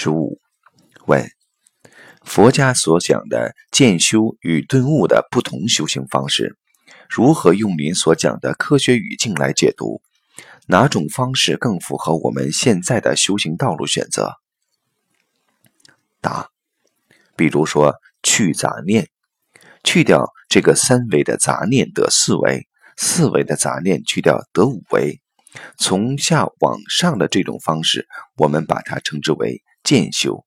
十五问：佛家所讲的渐修与顿悟的不同修行方式，如何用您所讲的科学语境来解读？哪种方式更符合我们现在的修行道路选择？答：比如说去杂念，去掉这个三维的杂念得四维，四维的杂念去掉得五维，从下往上的这种方式，我们把它称之为。渐修，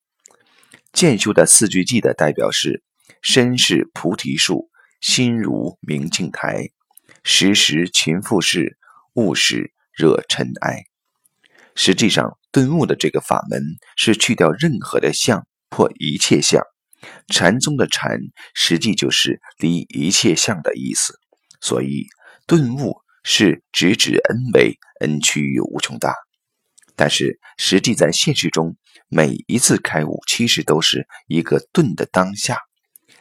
渐修的四句偈的代表是：身是菩提树，心如明镜台，时时勤复事，勿使惹尘埃。实际上，顿悟的这个法门是去掉任何的相，破一切相。禅宗的禅，实际就是离一切相的意思。所以，顿悟是直指 n 为 n 趋于无穷大。但是，实际在现实中，每一次开悟其实都是一个顿的当下。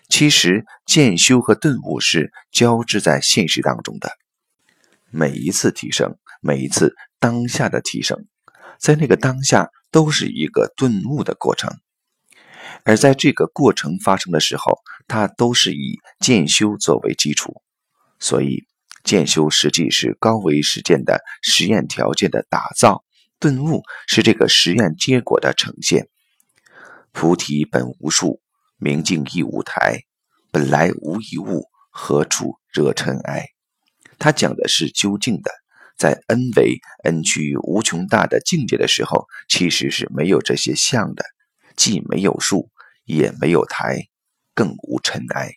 其实渐修和顿悟是交织在现实当中的。每一次提升，每一次当下的提升，在那个当下都是一个顿悟的过程。而在这个过程发生的时候，它都是以渐修作为基础。所以，渐修实际是高维实践的实验条件的打造。顿悟是这个实验结果的呈现。菩提本无树，明镜亦无台，本来无一物，何处惹尘埃？他讲的是究竟的，在 n 为 n 趋于无穷大的境界的时候，其实是没有这些相的，既没有树，也没有台，更无尘埃。